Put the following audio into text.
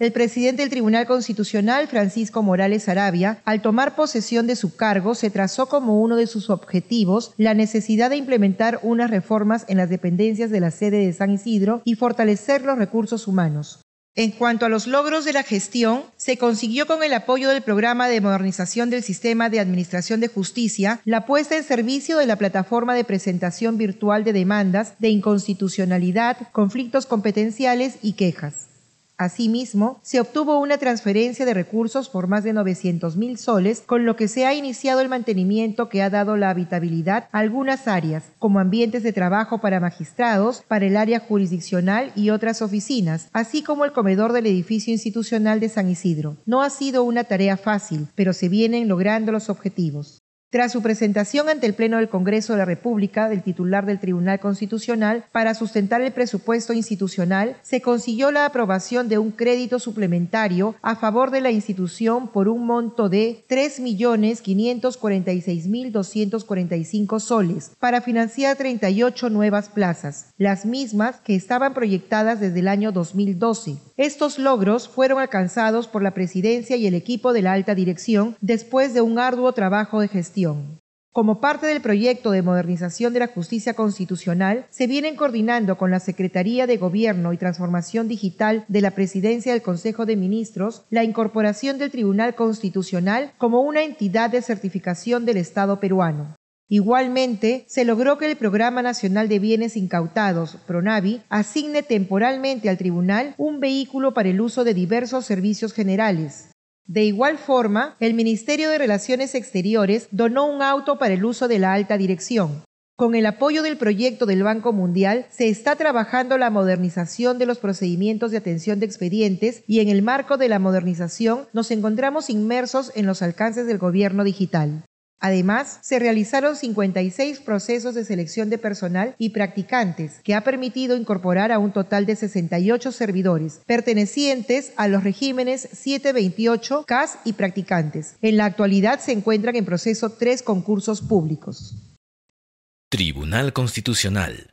El presidente del Tribunal Constitucional, Francisco Morales Arabia, al tomar posesión de su cargo, se trazó como uno de sus objetivos la necesidad de implementar unas reformas en las dependencias de la sede de San Isidro y fortalecer los recursos humanos. En cuanto a los logros de la gestión, se consiguió con el apoyo del programa de modernización del sistema de administración de justicia la puesta en servicio de la plataforma de presentación virtual de demandas de inconstitucionalidad, conflictos competenciales y quejas. Asimismo, se obtuvo una transferencia de recursos por más de 900 mil soles, con lo que se ha iniciado el mantenimiento que ha dado la habitabilidad a algunas áreas, como ambientes de trabajo para magistrados, para el área jurisdiccional y otras oficinas, así como el comedor del edificio institucional de San Isidro. No ha sido una tarea fácil, pero se vienen logrando los objetivos. Tras su presentación ante el Pleno del Congreso de la República del titular del Tribunal Constitucional para sustentar el presupuesto institucional, se consiguió la aprobación de un crédito suplementario a favor de la institución por un monto de 3.546.245 soles para financiar 38 nuevas plazas, las mismas que estaban proyectadas desde el año 2012. Estos logros fueron alcanzados por la presidencia y el equipo de la alta dirección después de un arduo trabajo de gestión. Como parte del proyecto de modernización de la justicia constitucional, se vienen coordinando con la Secretaría de Gobierno y Transformación Digital de la Presidencia del Consejo de Ministros la incorporación del Tribunal Constitucional como una entidad de certificación del Estado peruano. Igualmente, se logró que el Programa Nacional de Bienes Incautados, PRONAVI, asigne temporalmente al tribunal un vehículo para el uso de diversos servicios generales. De igual forma, el Ministerio de Relaciones Exteriores donó un auto para el uso de la alta dirección. Con el apoyo del proyecto del Banco Mundial, se está trabajando la modernización de los procedimientos de atención de expedientes y en el marco de la modernización nos encontramos inmersos en los alcances del gobierno digital. Además, se realizaron 56 procesos de selección de personal y practicantes, que ha permitido incorporar a un total de 68 servidores, pertenecientes a los regímenes 728, CAS y practicantes. En la actualidad se encuentran en proceso tres concursos públicos. Tribunal Constitucional